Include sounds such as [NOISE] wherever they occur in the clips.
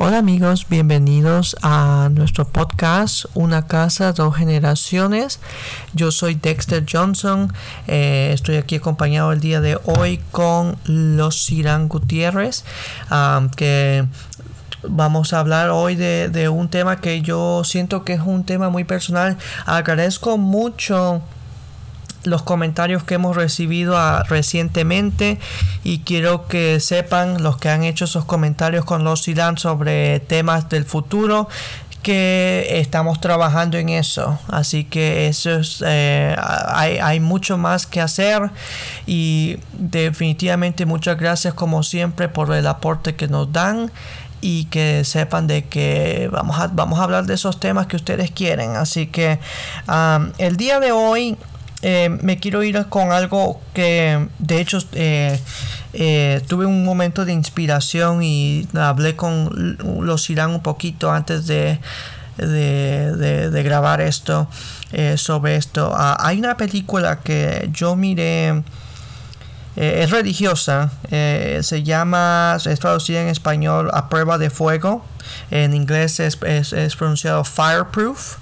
Hola amigos, bienvenidos a nuestro podcast Una casa, dos generaciones. Yo soy Dexter Johnson, eh, estoy aquí acompañado el día de hoy con los Irán Gutiérrez, que vamos a hablar hoy de, de un tema que yo siento que es un tema muy personal. Agradezco mucho los comentarios que hemos recibido ah, recientemente y quiero que sepan los que han hecho esos comentarios con los Ilan sobre temas del futuro que estamos trabajando en eso. Así que eso es eh, hay, hay, mucho más que hacer y definitivamente muchas gracias como siempre por el aporte que nos dan y que sepan de que vamos a, vamos a hablar de esos temas que ustedes quieren. Así que ah, el día de hoy eh, me quiero ir con algo que de hecho eh, eh, tuve un momento de inspiración y hablé con los Irán un poquito antes de, de, grabar esto sobre esto. Ah, hay una película que yo miré. es religiosa, se llama, es traducida en español A Prueba de Fuego, en inglés es, es pronunciado Fireproof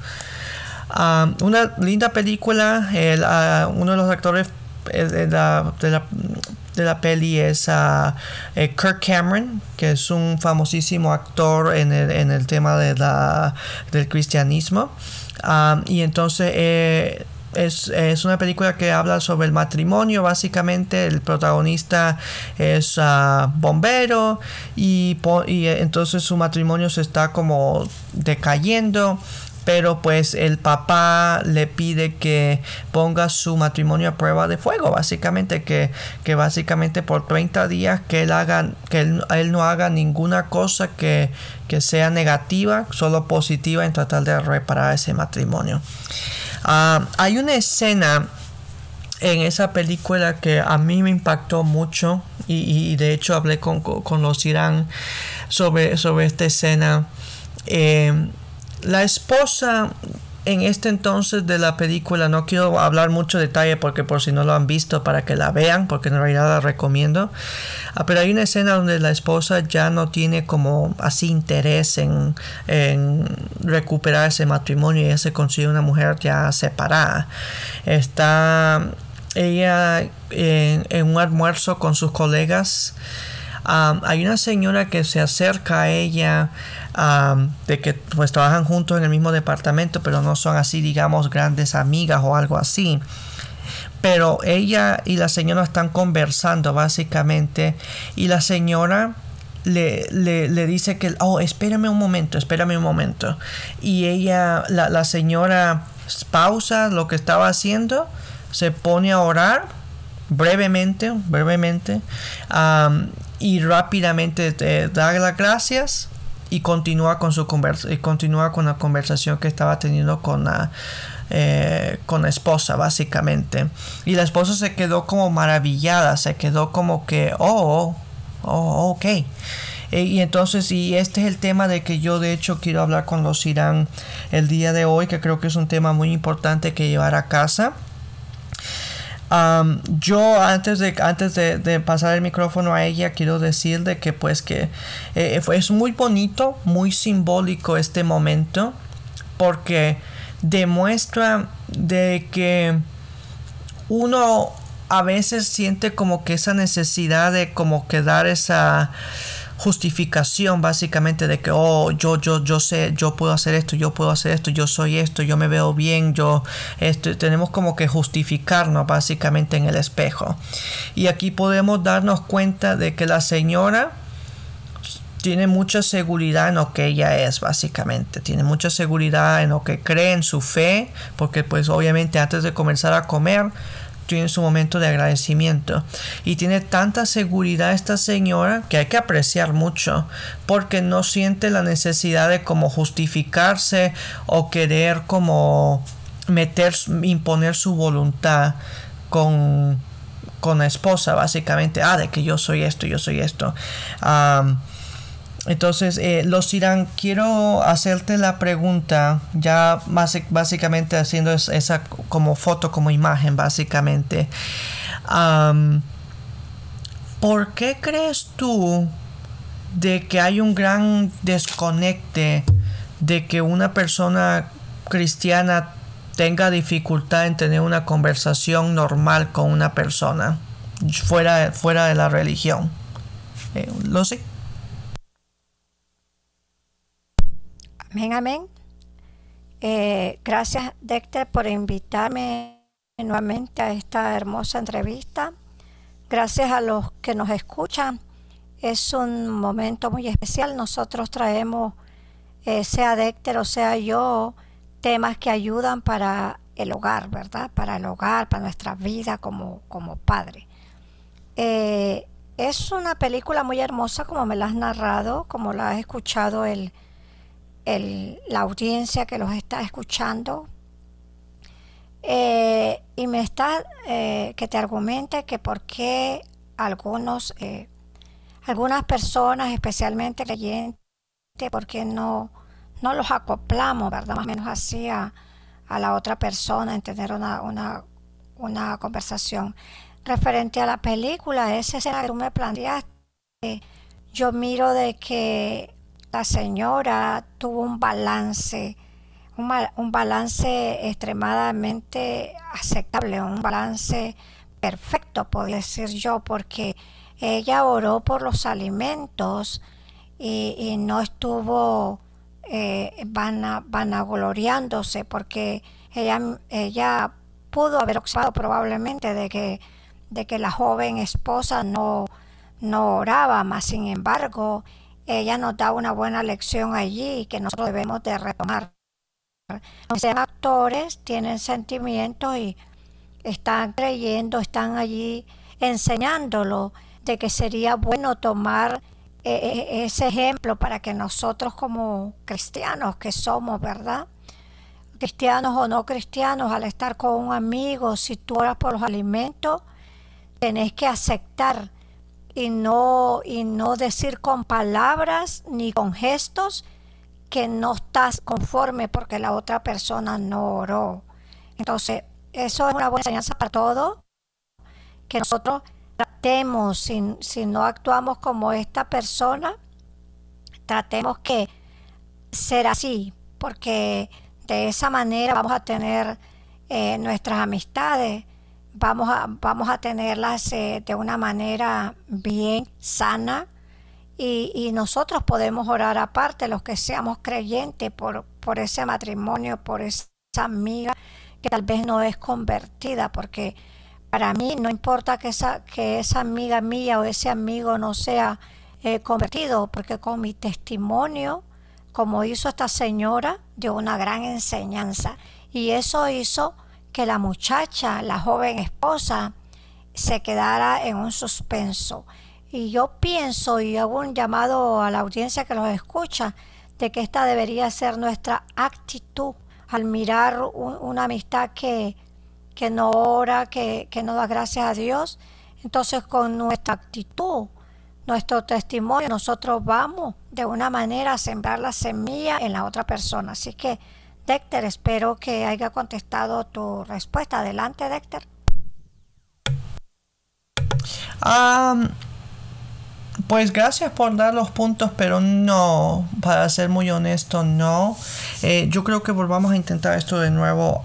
una linda película. Ah, uno de los actores eh, de la, de la, peli es uh, Kirk Cameron, que es un famosísimo actor en el, en el tema de la, del cristianismo. y entonces eh, es, es, una película que habla sobre el matrimonio. Básicamente, el protagonista es bombero y, y, entonces su matrimonio se está como decayendo pero pues el papá le pide que ponga su matrimonio a prueba de fuego, básicamente que, que básicamente por 30 días que él haga, que él, no haga ninguna cosa que, que, sea negativa, solo positiva en tratar de reparar ese matrimonio. Ah, hay una escena en esa película que a mí me impactó mucho y, de hecho hablé con, los Irán sobre, sobre esta escena. Eh, la esposa en este entonces de la película, no quiero hablar mucho detalle porque por si no lo han visto para que la vean, porque en realidad la recomiendo. Ah, pero hay una escena donde la esposa ya no tiene como así interés en, recuperar ese matrimonio y ella se consigue una mujer ya separada. Está ella en, un almuerzo con sus colegas. Hay una señora que se acerca a ella de que pues trabajan juntos en el mismo departamento, pero no son así, digamos, grandes amigas o algo así. Pero ella y la señora están conversando básicamente y la señora le, le, dice que, oh, espérame un momento, espérame un momento. Y ella, la, la señora pausa lo que estaba haciendo, se pone a orar brevemente, brevemente, y rápidamente te da las gracias y continúa con su conversa y continúa con la conversación que estaba teniendo con la eh, con la esposa básicamente. Y la esposa se quedó como maravillada se quedó como que oh oh ok e, y entonces y este es el tema de que yo de hecho quiero hablar con los Irán el día de hoy que creo que es un tema muy importante que llevar a casa yo antes de antes de, pasar el micrófono a ella quiero decir de que pues que eh, es muy bonito muy simbólico este momento porque demuestra de que uno a veces siente como que esa necesidad de como que dar esa justificación básicamente de que oh yo yo yo sé yo puedo hacer esto yo puedo hacer esto yo soy esto yo me veo bien yo esto tenemos como que justificarnos básicamente en el espejo. Y aquí podemos darnos cuenta de que la señora tiene mucha seguridad en lo que ella es básicamente. Tiene mucha seguridad en lo que cree en su fe porque pues obviamente antes de comenzar a comer tiene su momento de agradecimiento. Y tiene tanta seguridad esta señora que hay que apreciar mucho porque no siente la necesidad de como justificarse o querer como meter imponer su voluntad con con la esposa básicamente. Ah de que yo soy esto yo soy esto entonces, eh, los Irán, quiero hacerte la pregunta, ya básicamente haciendo esa como foto, como imagen, básicamente. ¿Por qué crees tú de que hay un gran desconecte de que una persona cristiana tenga dificultad en tener una conversación normal con una persona fuera, fuera de la religión. Eh, lo sé. Amén, amén. Eh, gracias, Dexter, por invitarme nuevamente a esta hermosa entrevista. Gracias a los que nos escuchan. Es un momento muy especial. Nosotros traemos, eh, sea Dexter o sea yo, temas que ayudan para el hogar, ¿verdad? Para el hogar, para nuestra vida como, como padre. Eh, es una película muy hermosa, como me la has narrado, como la has escuchado el, la audiencia que los está escuchando. Eh, y me está eh, que te argumente que por qué algunos, algunas personas, especialmente creyentes, por qué no no los acoplamos, ¿verdad? Más o menos así a, la otra persona en tener una, una, conversación. Referente a la película, esa escena que tú me planteaste, yo miro de que la señora tuvo un balance, un, balance extremadamente aceptable, un balance perfecto, podría decir yo, porque ella oró por los alimentos y, no estuvo eh, van, a, van a gloriándose porque ella, ella pudo haber observado probablemente de que, de que la joven esposa no, no oraba, más sin embargo, ella nos da una buena lección allí que nosotros debemos de retomar. Sean actores, tienen sentimientos y están creyendo, están allí enseñándolo de que sería bueno tomar e, e, ese ejemplo para que nosotros como cristianos que somos, ¿verdad? Cristianos o no cristianos, al estar con un amigo, si tú oras por los alimentos, tenés que aceptar y no, y no decir con palabras ni con gestos que no estás conforme porque la otra persona no oró. Entonces, eso es una buena enseñanza para todos, que nosotros tratemos, si, no actuamos como esta persona, tratemos que ser así, porque de esa manera vamos a tener eh, nuestras amistades, vamos a, vamos a tenerlas eh, de una manera bien sana y, nosotros podemos orar aparte, los que seamos creyentes, por, por ese matrimonio, por esa amiga que tal vez no es convertida, porque para mí no importa que esa, que esa amiga mía o ese amigo no sea eh, convertido, porque con mi testimonio, como hizo esta señora, dio una gran enseñanza. Y eso hizo que la muchacha, la joven esposa, se quedara en un suspenso. Y yo pienso y hago un llamado a la audiencia que los escucha de que esta debería ser nuestra actitud al mirar una amistad que, que no ora, que, no da gracias a Dios. Entonces con nuestra actitud, nuestro testimonio, nosotros vamos de una manera a sembrar la semilla en la otra persona. Así que, Dexter, espero que haya contestado tu respuesta. Adelante, Dexter. pues gracias por dar los puntos, pero no, para ser muy honesto, no. Eh, yo creo que volvamos a intentar esto de nuevo.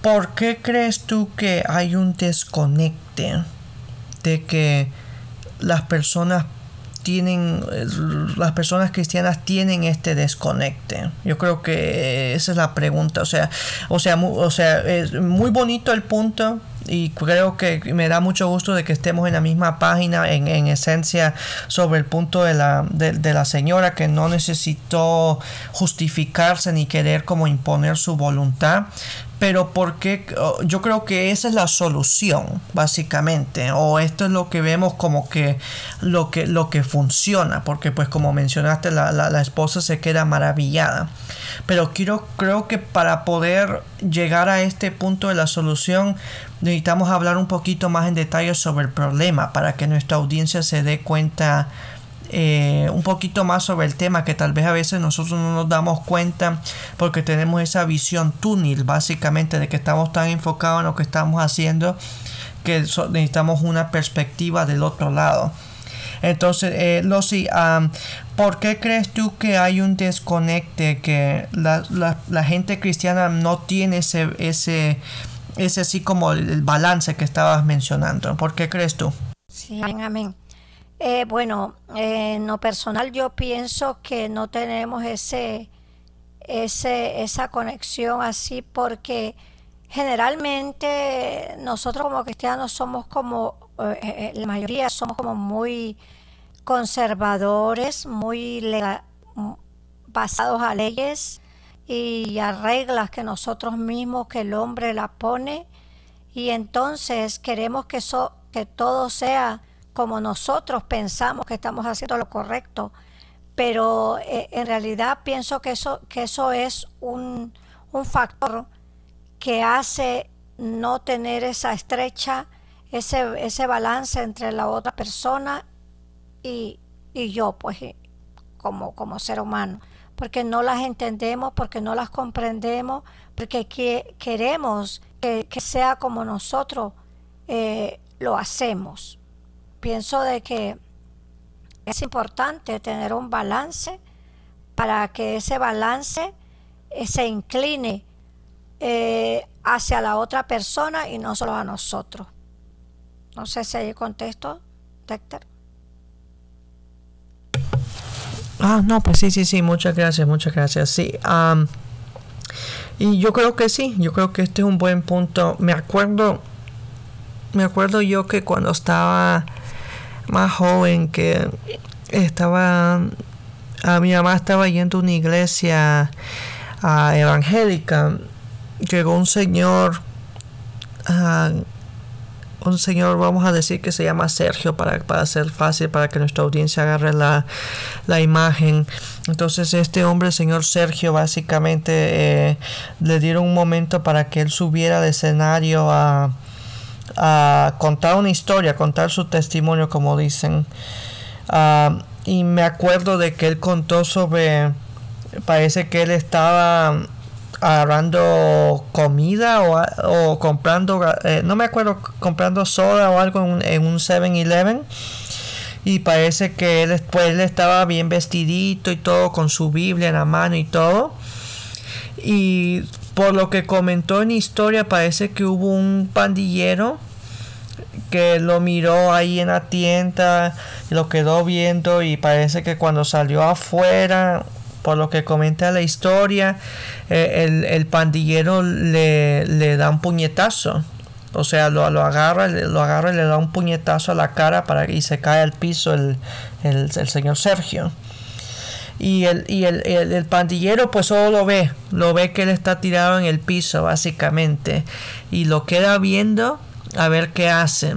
¿Por qué crees tú que hay un desconecte de que las personas tienen las personas cristianas tienen este desconecte. Yo creo que esa es la pregunta. O sea o sea o sea es muy bonito el punto y creo que me da mucho gusto de que estemos en la misma página en, esencia sobre el punto de la, de la señora que no necesitó justificarse ni querer como imponer su voluntad pero porque oh, yo creo que esa es la solución básicamente o esto es lo que vemos como que lo que lo que funciona porque pues como mencionaste la, la, esposa se queda maravillada. Pero quiero creo que para poder llegar a este punto de la solución necesitamos hablar un poquito más en detalle sobre el problema para que nuestra audiencia se dé cuenta eh, un poquito más sobre el tema que tal vez a veces nosotros no nos damos cuenta porque tenemos esa visión túnel básicamente de que estamos tan enfocados en lo que estamos haciendo que necesitamos una perspectiva del otro lado. Entonces, eh, Lucy, ¿por qué crees tú que hay un desconecte, que la, la, gente cristiana no tiene ese, ese, ese así como el, balance que estabas mencionando? ¿Por qué crees tú? Sí, amén. Eh, bueno, en lo personal yo pienso que no tenemos ese, ese, esa conexión así porque generalmente nosotros como cristianos somos como, eh, eh, la mayoría somos como muy conservadores, muy basados a leyes y a reglas que nosotros mismos, que el hombre la pone, y entonces queremos que, eso, que todo sea como nosotros pensamos que estamos haciendo lo correcto, pero eh, en realidad pienso que eso, que eso es un, factor que hace no tener esa estrecha, ese, ese balance entre la otra persona y, yo, pues como, como ser humano, porque no las entendemos, porque no las comprendemos, porque queremos que, sea como nosotros eh, lo hacemos pienso de que es importante tener un balance para que ese balance eh, se incline eh, hacia la otra persona y no solo a nosotros. No sé si hay contexto, Dexter. Ah, no, pues sí, sí, sí, muchas gracias, muchas gracias. Sí, y yo creo que sí, yo creo que este es un buen punto. Me acuerdo, me acuerdo yo que cuando estaba más joven que estaba a mi mamá estaba yendo a una iglesia evangélica. Llegó un señor un señor vamos a decir que se llama Sergio para, para ser fácil para que nuestra audiencia agarre la, la imagen. Entonces este hombre el señor Sergio básicamente eh, le dieron un momento para que él subiera al escenario a a contar una historia, contar su testimonio, como dicen. Ah, y me acuerdo de que él contó sobre, parece que él estaba agarrando comida o, comprando, eh, no me acuerdo, comprando soda o algo en, un 7-Eleven. Y parece que él después estaba bien vestidito y todo, con su Biblia en la mano y todo. Y por lo que comentó en historia, parece que hubo un pandillero que lo miró ahí en la tienda, lo quedó viendo y parece que cuando salió afuera, por lo que comenta la historia, eh, el, pandillero le, da un puñetazo. O sea, lo, agarra, lo agarra y le da un puñetazo a la cara para y se cae al piso el, el señor Sergio y el, y el, el, pandillero pues solo lo ve, lo ve que él está tirado en el piso básicamente y lo queda viendo a ver qué hace.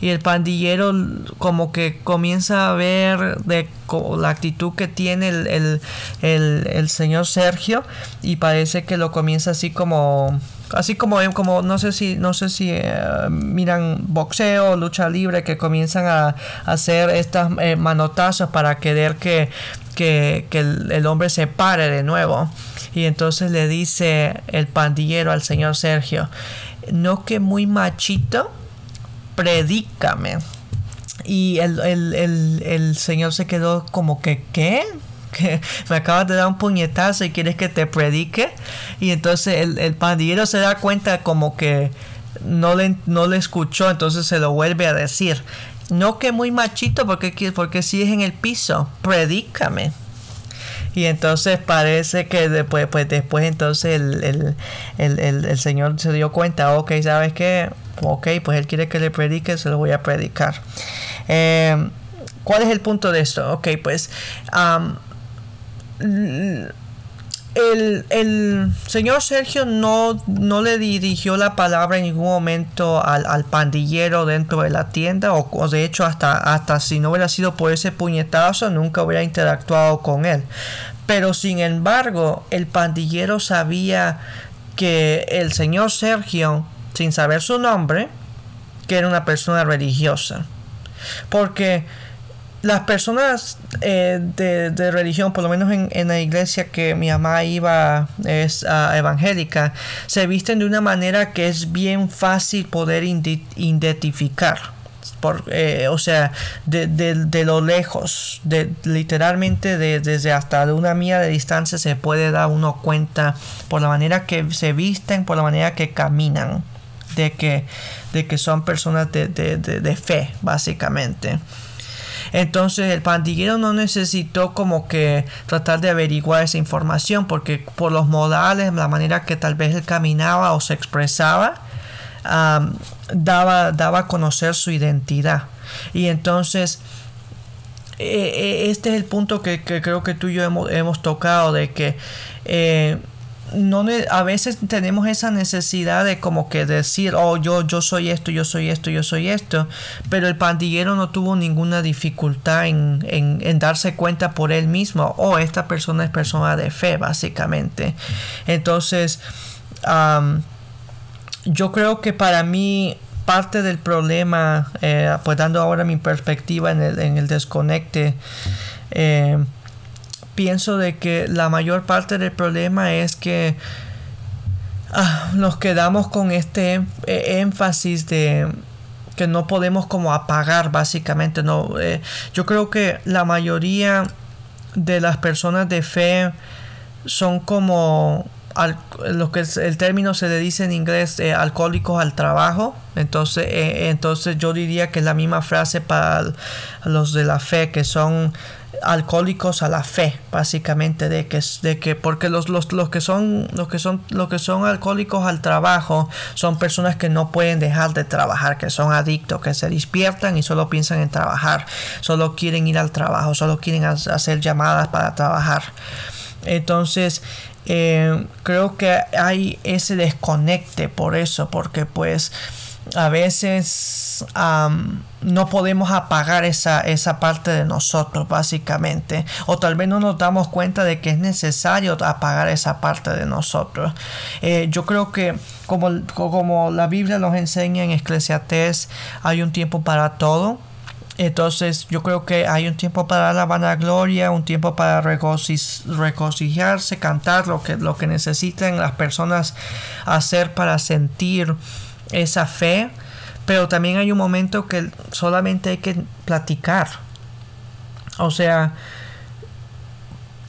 Y el pandillero como que comienza a ver de la actitud que tiene el, el, el, señor Sergio y parece que lo comienza así como así como como no sé si no sé si eh, miran boxeo lucha libre que comienzan a, hacer estas eh, manotazos para querer que que, el, hombre se pare de nuevo. Y entonces le dice el pandillero al señor Sergio, no que muy machito, predícame. Y el, señor se quedó como que, ¿qué? me acabas de dar un puñetazo y quieres que te predique. Y entonces el, el pandillero se da cuenta como que no le, no le escuchó, entonces se lo vuelve a decir. No que muy machito, porque, porque si es en el piso, predícame. Y entonces parece que después, pues después entonces el, el, Señor se dio cuenta, ok, ¿sabes qué? Ok, pues Él quiere que le predique, se lo voy a predicar. Eh, ¿Cuál es el punto de esto? Ok, pues el, señor Sergio no, no, le dirigió la palabra en ningún momento al, pandillero dentro de la tienda o, de hecho hasta, hasta si no hubiera sido por ese puñetazo nunca hubiera interactuado con él. Pero sin embargo el pandillero sabía que el señor Sergio, sin saber su nombre, que era una persona religiosa. Porque las personas eh, de, religión, por lo menos en, la iglesia que mi mamá iba, es evangélica, se visten de una manera que es bien fácil poder identificar. por, eh, o sea, de, de, lo lejos, de, literalmente desde hasta de una milla de distancia se puede dar uno cuenta por la manera que se visten, por la manera que caminan, de que, de que son personas de, de fe, básicamente. Entonces el pandillero no necesitó como que tratar de averiguar esa información porque por los modales, la manera que tal vez él caminaba o se expresaba, daba, daba a conocer su identidad. Y entonces e, e, este es el punto que, creo que tú y yo hemos, tocado de que eh, no a veces tenemos esa necesidad de como que decir, oh, yo, yo soy esto, yo soy esto, yo soy esto, pero el pandillero no tuvo ninguna dificultad en, en, darse cuenta por él mismo, oh, esta persona es persona de fe, básicamente. Entonces, yo creo que para mí parte del problema, eh, pues dando ahora mi perspectiva en el, en el desconecte, eh, pienso de que la mayor parte del problema es que ah, nos quedamos con este eh, énfasis de que no podemos como apagar básicamente no eh, yo creo que la mayoría de las personas de fe son como lo que el término se le dice en inglés eh, alcohólicos al trabajo. Entonces entonces yo diría que es la misma frase para los de la fe que son alcohólicos a la fe básicamente de que de que porque los, los, los que son los que son los que son alcohólicos al trabajo son personas que no pueden dejar de trabajar que son adictos que se despiertan y solo piensan en trabajar solo quieren ir al trabajo solo quieren hacer llamadas para trabajar. Entonces eh, creo que hay ese desconecte por eso porque pues a veces no podemos apagar esa, esa parte de nosotros básicamente. O tal vez no nos damos cuenta de que es necesario apagar esa parte de nosotros. Eh, yo creo que como, como la Biblia nos enseña en Eclesiastés hay un tiempo para todo. Entonces yo creo que hay un tiempo para la vanagloria, un tiempo para regocijarse, cantar lo que, lo que necesitan las personas hacer para sentir esa fe, pero también hay un momento que solamente hay que platicar. O sea,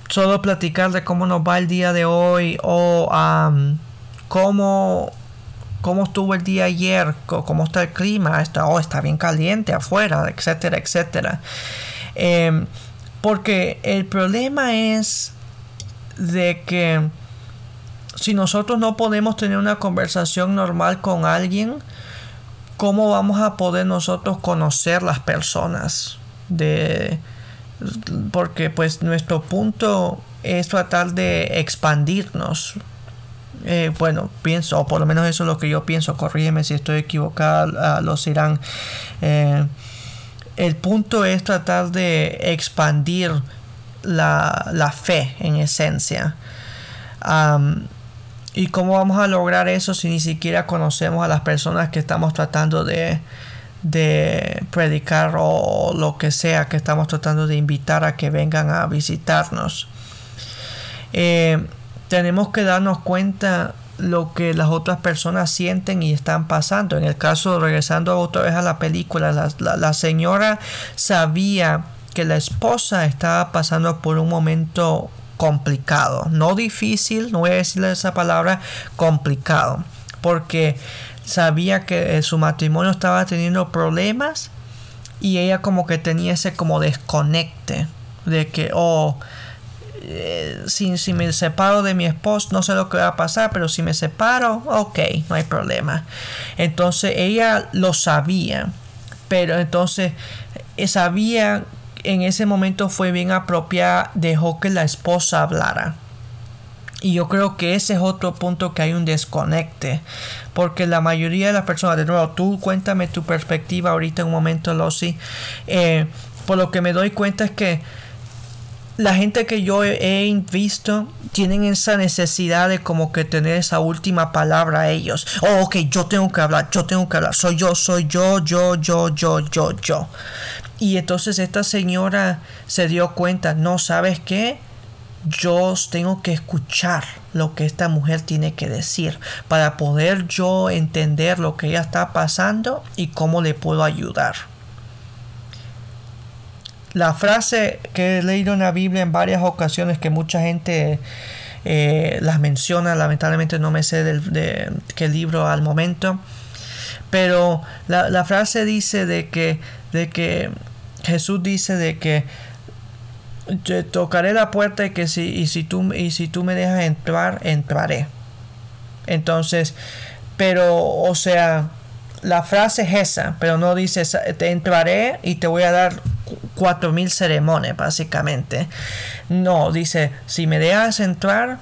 solo platicar de cómo nos va el día de hoy o cómo, cómo estuvo el día ayer, cómo está el clima, está, oh, está bien caliente afuera, etcétera, etcétera. Em, porque el problema es de que si nosotros no podemos tener una conversación normal con alguien, ¿cómo vamos a poder nosotros conocer las personas? De, porque pues nuestro punto es tratar de expandirnos. Eh, bueno, pienso, o por lo menos eso es lo que yo pienso, corrígeme si estoy equivocado, los irán. Eh, el punto es tratar de expandir la, fe en esencia. ¿Y cómo vamos a lograr eso si ni siquiera conocemos a las personas que estamos tratando de, predicar o lo que sea que estamos tratando de invitar a que vengan a visitarnos? Eh, tenemos que darnos cuenta lo que las otras personas sienten y están pasando. En el caso, regresando otra vez a la película, la señora sabía que la esposa estaba pasando por un momento complicado, no difícil, no voy a decirle esa palabra, complicado, porque sabía que eh, su matrimonio estaba teniendo problemas y ella como que tenía ese como desconecte de que, oh, eh, si, me separo de mi esposo, no sé lo que va a pasar, pero si me separo, ok, no hay problema. Entonces ella lo sabía, pero entonces eh, sabía en ese momento fue bien apropiada, dejó que la esposa hablara. Y yo creo que ese es otro punto que hay un desconecte. Porque la mayoría de las personas, de nuevo, tú cuéntame tu perspectiva ahorita en un momento, Losi. Eh, por lo que me doy cuenta es que la gente que yo he visto tienen esa necesidad de como que tener esa última palabra a ellos. Oh, ok, yo tengo que hablar, yo tengo que hablar. Soy yo, soy yo, yo, yo, yo, yo, yo. Y entonces esta señora se dio cuenta, no sabes qué, yo tengo que escuchar lo que esta mujer tiene que decir para poder yo entender lo que ella está pasando y cómo le puedo ayudar. la frase que he leído en la Biblia en varias ocasiones que mucha gente eh, las menciona, lamentablemente no me sé del, de qué libro al momento, pero la, frase dice de que, de que Jesús dice de que tocaré la puerta y que si, y si, tú, y si tú me dejas entrar, entraré. Entonces, pero, o sea, la frase es esa, pero no dice te entraré y te voy a dar cuatro mil ceremonias, básicamente. No, dice, si me dejas entrar,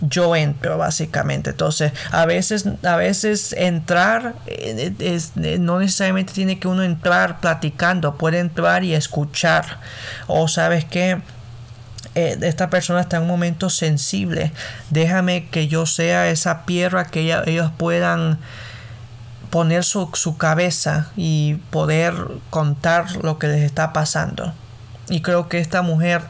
yo entro básicamente. Entonces a veces a veces entrar eh, es, eh, no necesariamente tiene que uno entrar platicando puede entrar y escuchar. O sabes que eh, esta persona está en un momento sensible. Déjame que yo sea esa piedra que ellos puedan poner su, su cabeza y poder contar lo que les está pasando. Y creo que esta mujer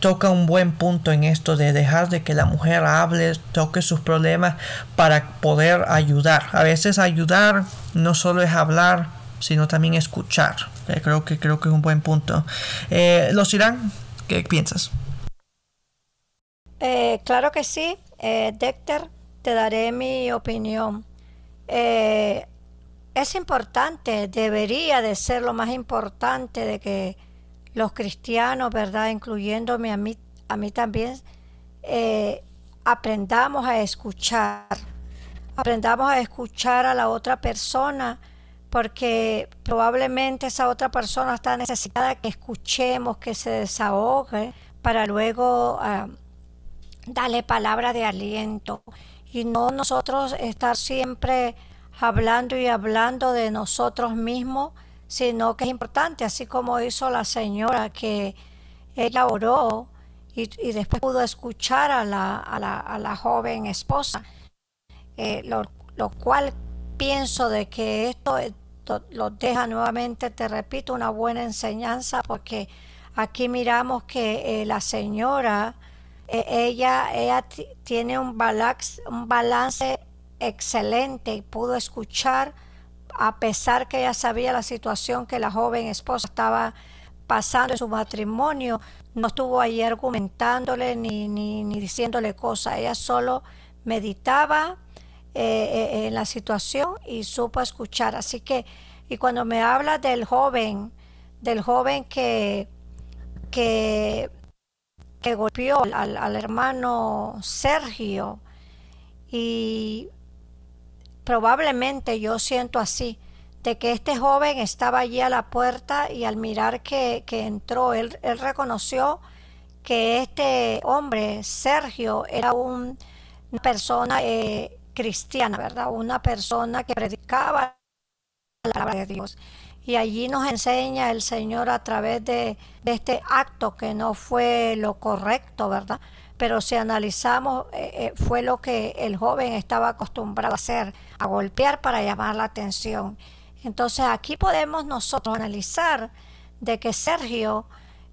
toca un buen punto en esto de dejar de que la mujer hable, toque sus problemas para poder ayudar. A veces ayudar no solo es hablar, sino también escuchar. Eh, creo que creo que es un buen punto. Eh, Los Irán, ¿qué piensas? Eh, claro que sí, eh, Dexter, te daré mi opinión. es importante, debería de ser lo más importante de que los cristianos, ¿verdad? Incluyéndome a mí, a mí también, eh, aprendamos a escuchar, aprendamos a escuchar a la otra persona, porque probablemente esa otra persona está necesitada que escuchemos, que se desahogue, para luego ah, darle palabra de aliento y no nosotros estar siempre hablando y hablando de nosotros mismos sino que es importante, así como hizo la señora que ella oró y, después pudo escuchar a la, a la, a la joven esposa, eh, lo, cual pienso de que esto, lo deja nuevamente, te repito, una buena enseñanza porque aquí miramos que eh, la señora, eh, ella, ella tiene un balance, un balance excelente y pudo escuchar a pesar que ella sabía la situación que la joven esposa estaba pasando en su matrimonio, no estuvo ahí argumentándole ni, ni, diciéndole cosas, ella solo meditaba eh, eh, en la situación y supo escuchar. Así que, y cuando me habla del joven, del joven que, que, que golpeó al, al hermano Sergio, y Probablemente yo siento así, de que este joven estaba allí a la puerta y al mirar que, entró, él, reconoció que este hombre, Sergio, era un, una persona eh, cristiana, ¿verdad? Una persona que predicaba la palabra de Dios. Y allí nos enseña el Señor a través de, de este acto que no fue lo correcto, ¿verdad? Pero si analizamos, eh, eh, fue lo que el joven estaba acostumbrado a hacer, a golpear para llamar la atención. Entonces aquí podemos nosotros analizar de que Sergio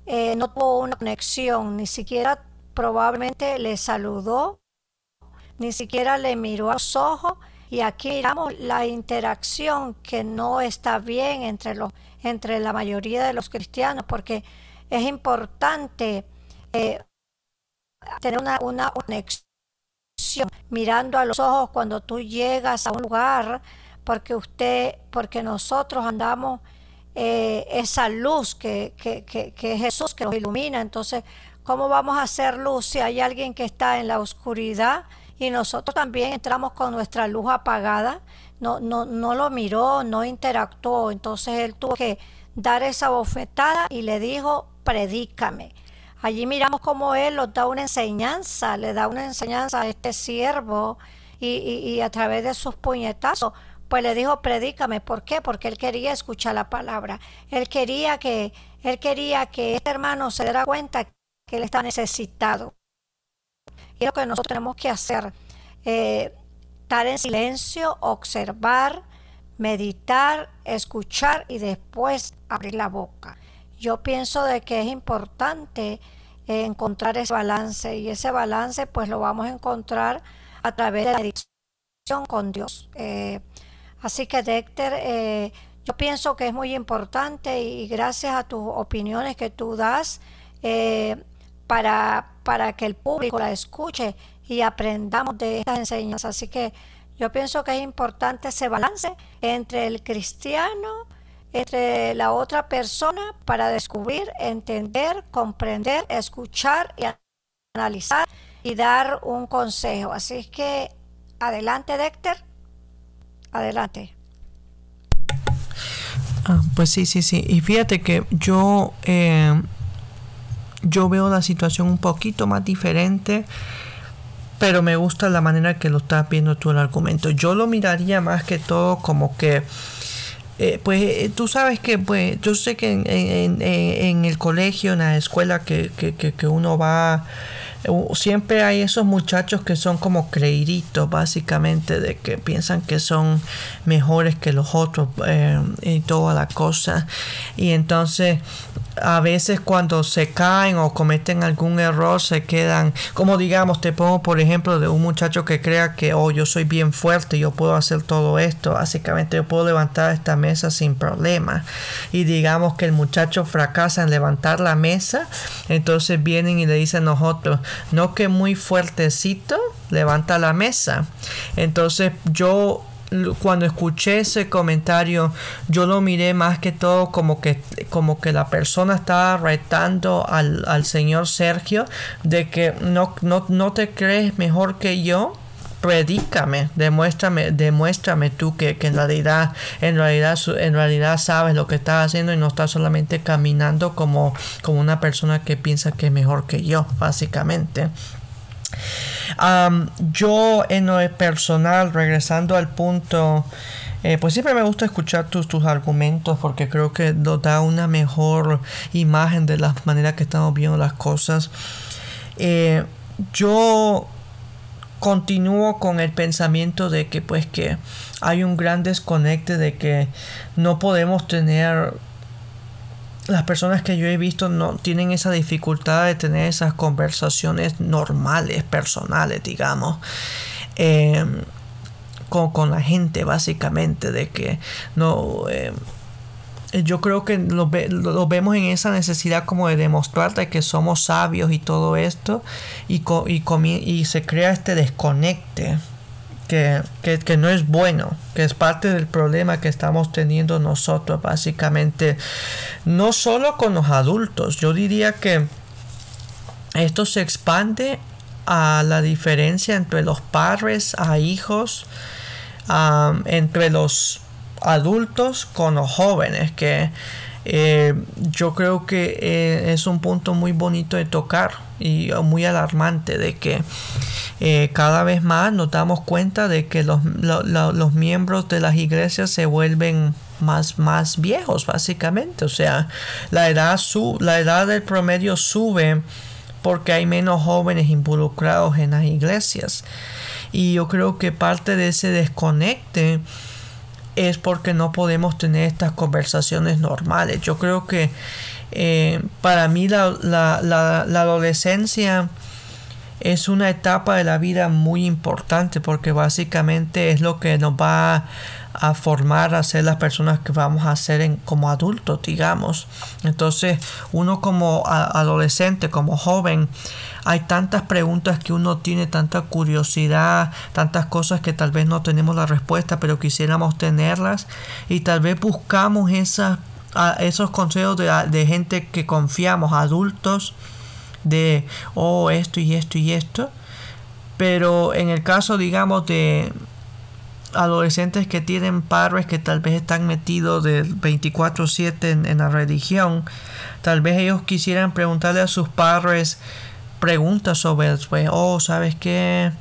eh, no tuvo una conexión, ni siquiera probablemente le saludó, ni siquiera le miró a los ojos, y aquí miramos la interacción que no está bien entre, los, entre la mayoría de los cristianos, porque es importante tener una, una conexión mirando a los ojos cuando tú llegas a un lugar, porque usted, porque nosotros andamos eh, esa luz que, que, que, que, es Jesús que nos ilumina. Entonces, ¿cómo vamos a hacer luz si hay alguien que está en la oscuridad y nosotros también entramos con nuestra luz apagada? No, no, no lo miró, no interactuó. Entonces él tuvo que dar esa bofetada y le dijo, predícame. Allí miramos cómo Él nos da una enseñanza, le da una enseñanza a este siervo y, a través de sus puñetazos, pues le dijo, predícame. ¿Por qué? Porque Él quería escuchar la palabra. Él quería que, Él quería que este hermano se diera cuenta que Él está necesitado. Y es lo que nosotros tenemos que hacer. Eh, estar en silencio, observar, meditar, escuchar y después abrir la boca yo pienso de que es importante eh, encontrar ese balance y ese balance pues lo vamos a encontrar a través de la edición con Dios. Eh, así que Dexter, eh, yo pienso que es muy importante y gracias a tus opiniones que tú das para, para que el público la escuche y aprendamos de estas enseñanzas. Así que yo pienso que es importante ese balance entre el cristiano, entre la otra persona para descubrir, entender, comprender, escuchar y analizar y dar un consejo. Así que adelante, Dexter. Adelante. Ah, pues sí, sí, sí. Y fíjate que yo, eh, yo veo la situación un poquito más diferente, pero me gusta la manera que lo estás viendo tú el argumento. Yo lo miraría más que todo como que eh, pues eh, tú sabes que pues yo sé que en, el colegio, en la escuela que, que, uno va, siempre hay esos muchachos que son como creíditos básicamente de que piensan que son mejores que los otros eh, y toda la cosa y entonces a veces cuando se caen o cometen algún error se quedan, como digamos, te pongo por ejemplo de un muchacho que crea que, oh, yo soy bien fuerte, yo puedo hacer todo esto, básicamente yo puedo levantar esta mesa sin problema. Y digamos que el muchacho fracasa en levantar la mesa, entonces vienen y le dicen a nosotros, no que muy fuertecito, levanta la mesa. Entonces yo cuando escuché ese comentario, yo lo miré más que todo como que, como que la persona estaba retando al, al señor Sergio de que no, no, no te crees mejor que yo predícame, demuéstrame, demuéstrame tú que, que, en realidad, en realidad, en realidad sabes lo que estás haciendo y no estás solamente caminando como, como una persona que piensa que es mejor que yo, básicamente yo en lo personal, regresando al punto, eh, pues siempre me gusta escuchar tus, tus argumentos porque creo que nos da una mejor imagen de la manera que estamos viendo las cosas. Eh, yo continúo con el pensamiento de que pues que hay un gran desconecte de que no podemos tener las personas que yo he visto no tienen esa dificultad de tener esas conversaciones normales, personales, digamos, em, con, la gente, básicamente, de que no. Em, yo creo que lo, vemos en esa necesidad como de demostrarte que somos sabios y todo esto y, y, y se crea este desconecte que, no es bueno, que es parte del problema que estamos teniendo nosotros básicamente, no solo con los adultos, yo diría que esto se expande a la diferencia entre los padres a hijos, entre los adultos con los jóvenes, que eh, yo creo que eh, es un punto muy bonito de tocar y muy alarmante de que eh, cada vez más nos damos cuenta de que los, los miembros de las iglesias se vuelven más, más viejos básicamente. O sea la edad su, la edad del promedio sube porque hay menos jóvenes involucrados en las iglesias. Y yo creo que parte de ese desconecte es porque no podemos tener estas conversaciones normales. Yo creo que eh, para mí la, la, la adolescencia es una etapa de la vida muy importante porque básicamente es lo que nos va a formar a ser las personas que vamos a ser en, como adultos, digamos. Entonces, uno como adolescente, como joven, hay tantas preguntas que uno tiene, tanta curiosidad, tantas cosas que tal vez no tenemos la respuesta, pero quisiéramos tenerlas y tal vez buscamos esas, esos consejos de, de gente que confiamos, adultos, de, oh, esto y esto y esto. Pero en el caso, digamos, de adolescentes que tienen padres que tal vez están metidos de 24/7 en, la religión, tal vez ellos quisieran preguntarle a sus padres preguntas sobre, pues, oh, ¿sabes qué?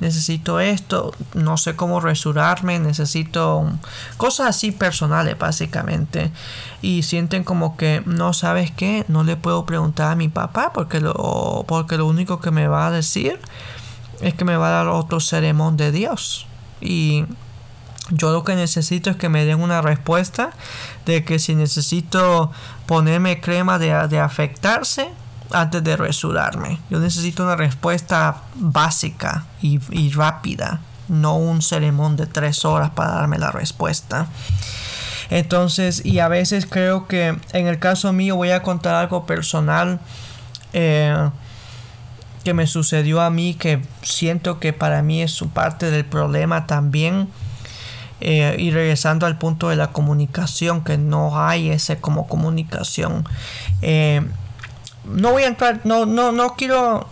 necesito esto, no sé cómo resurarme, necesito cosas así personales básicamente. Y sienten como que no sabes qué, no le puedo preguntar a mi papá porque lo, porque lo único que me va a decir es que me va a dar otro sermón de Dios. Y yo lo que necesito es que me den una respuesta de que si necesito ponerme crema de, de afectarse, antes de resurarme. Yo necesito una respuesta básica y, rápida, no un sermón de tres horas para darme la respuesta. Entonces, y a veces creo que en el caso mío voy a contar algo personal eh, que me sucedió a mí, que siento que para mí es su parte del problema también. Eh, y regresando al punto de la comunicación, que no hay ese como comunicación. Eh, no voy a entrar, no, no, no quiero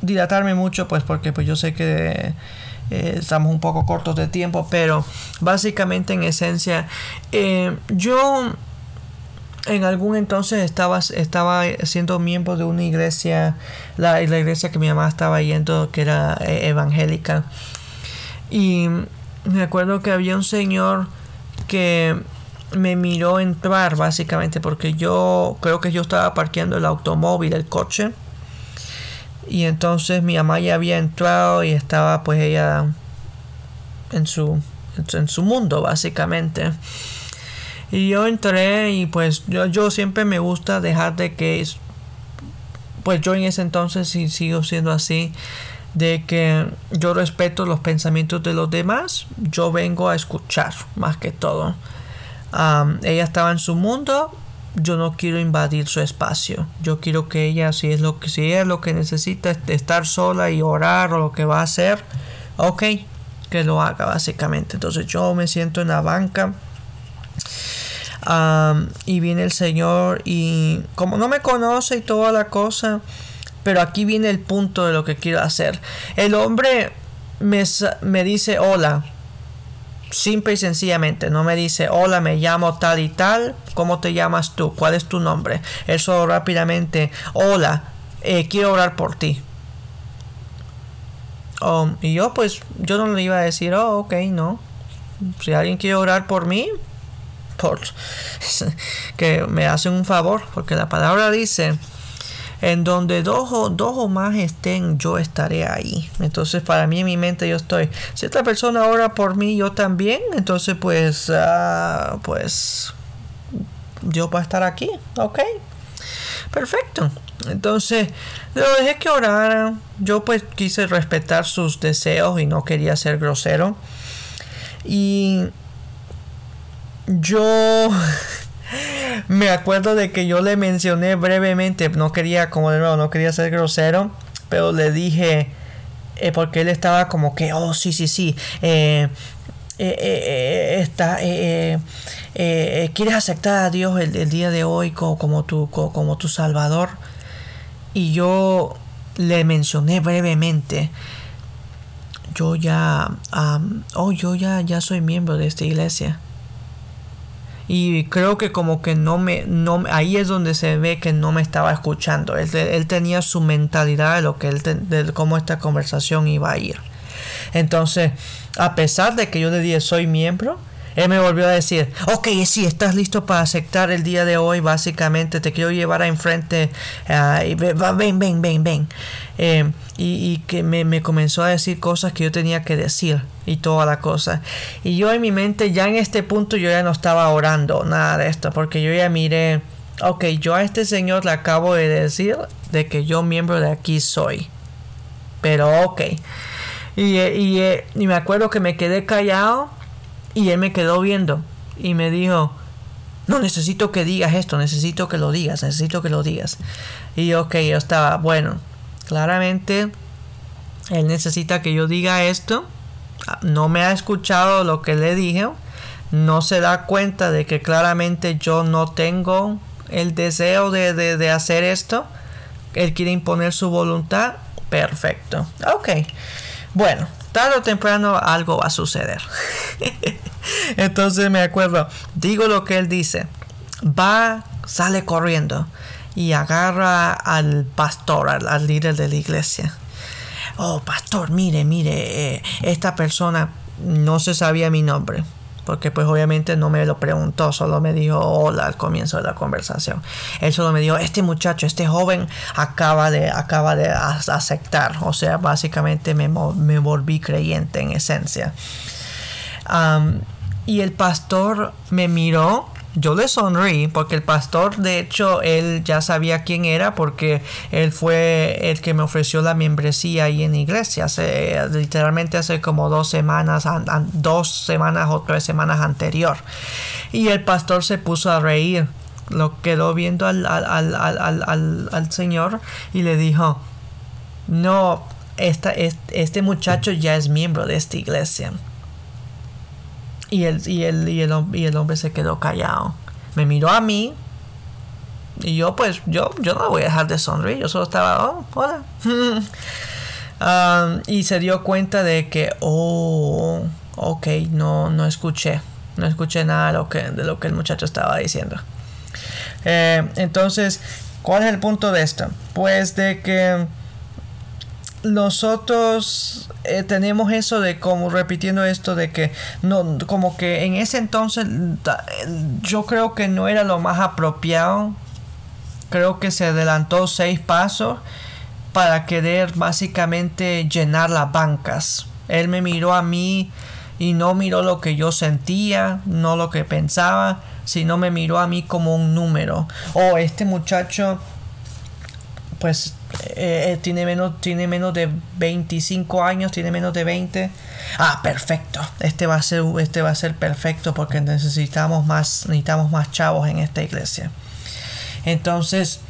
dilatarme mucho, pues porque pues yo sé que eh, estamos un poco cortos de tiempo, pero básicamente en esencia, yo en algún entonces estaba, estaba siendo miembro de una iglesia, la, la iglesia que mi mamá estaba yendo, que era eh, evangélica. Y me acuerdo que había un señor que me miró entrar básicamente porque yo creo que yo estaba parqueando el automóvil, el coche y entonces mi mamá ya había entrado y estaba pues ella en su, en su mundo básicamente. Y yo entré y pues yo, yo siempre me gusta dejar de que pues yo en ese entonces y sigo siendo así de que yo respeto los pensamientos de los demás, yo vengo a escuchar más que todo. ella estaba en su mundo, yo no quiero invadir su espacio. Yo quiero que ella, si es lo que, si es lo que necesita, estar sola y orar o lo que va a hacer, ok, que lo haga básicamente. Entonces yo me siento en la banca. Y viene el Señor y como no me conoce y toda la cosa, pero aquí viene el punto de lo que quiero hacer. El hombre me, me dice hola, simple y sencillamente. No me dice, hola, me llamo tal y tal, ¿cómo te llamas tú? ¿Cuál es tu nombre? Eso rápidamente, hola, eh, quiero orar por ti. Oh, y yo pues, yo no le iba a decir, oh, ok, no. Si alguien quiere orar por mí, por, que me hacen un favor, porque la palabra dice, en donde dos o, dos o más estén, yo estaré ahí. Entonces, para mí en mi mente yo estoy. Si esta persona ora por mí, yo también. Entonces, pues, uh, pues, Dios va a estar aquí. Ok. Perfecto. Entonces, lo dejé que orara. Yo pues quise respetar sus deseos y no quería ser grosero. Y yo [LAUGHS] me acuerdo de que yo le mencioné brevemente, no quería, como de nuevo, no quería ser grosero, pero le dije, eh, porque él estaba como que, oh, sí, sí, sí, eh, eh, está, quieres aceptar a Dios el, día de hoy como, como, tu, como, tu Salvador. Y yo le mencioné brevemente, yo ya, oh, yo ya, ya soy miembro de esta iglesia y creo que como que no me no ahí es donde se ve que no me estaba escuchando. Él, él tenía su mentalidad de lo que él de cómo esta conversación iba a ir. Entonces a pesar de que yo le dije soy miembro él me volvió a decir, ok, sí, estás listo para aceptar el día de hoy, básicamente, te quiero llevar a enfrente, uh, ven, ven, ven, ven. Eh, y, que me, comenzó a decir cosas que yo tenía que decir y toda la cosa. Y yo en mi mente, ya en este punto, yo ya no estaba orando nada de esto, porque yo ya miré, ok, yo a este señor le acabo de decir de que yo miembro de aquí soy. Pero ok. Y, y, y me acuerdo que me quedé callado y él me quedó viendo y me dijo, no necesito que digas esto, necesito que lo digas, necesito que lo digas. Y ok, yo estaba, bueno, claramente él necesita que yo diga esto. No me ha escuchado lo que le dije. No se da cuenta de que claramente yo no tengo el deseo de, de hacer esto. Él quiere imponer su voluntad. Perfecto. Ok. Bueno, tarde o temprano algo va a suceder. [LAUGHS] Entonces me acuerdo, digo lo que él dice, va, sale corriendo y agarra al pastor, al, líder de la iglesia. Oh, pastor, mire, mire, eh, esta persona no se sabía mi nombre porque pues obviamente no me lo preguntó, solo me dijo hola al comienzo de la conversación. Él solo me dijo, este muchacho, este joven acaba de, acaba de aceptar, o sea, básicamente me, me volví creyente en esencia. y el pastor me miró Yo le sonreí porque el pastor, de hecho, él ya sabía quién era porque él fue el que me ofreció la membresía ahí en iglesia. Hace, literalmente hace como dos semanas, dos semanas o tres semanas anterior. Y el pastor se puso a reír. Lo quedó viendo al, al, al, al Señor y le dijo, no, esta, este muchacho ya es miembro de esta iglesia. Y el, y, el, y, el, hombre se quedó callado. Me miró a mí. Y yo pues, yo, yo no voy a dejar de sonreír. Yo solo estaba, oh, hola. [LAUGHS] Um, y se dio cuenta de que, oh, ok, no, no escuché. No escuché nada de lo que, de lo que el muchacho estaba diciendo. Eh, entonces, ¿cuál es el punto de esto? Pues de que nosotros eh, tenemos eso de como repitiendo esto de que no como que en ese entonces yo creo que no era lo más apropiado. Creo que se adelantó seis pasos para querer básicamente llenar las bancas. Él me miró a mí y no miró lo que yo sentía no lo que pensaba sino me miró a mí como un número. Oh este muchacho pues eh, eh, tiene, menos, tiene menos de 25 años, tiene menos de 20. Ah, perfecto. Este va a ser, este va a ser perfecto porque necesitamos más, necesitamos más chavos en esta iglesia. Entonces,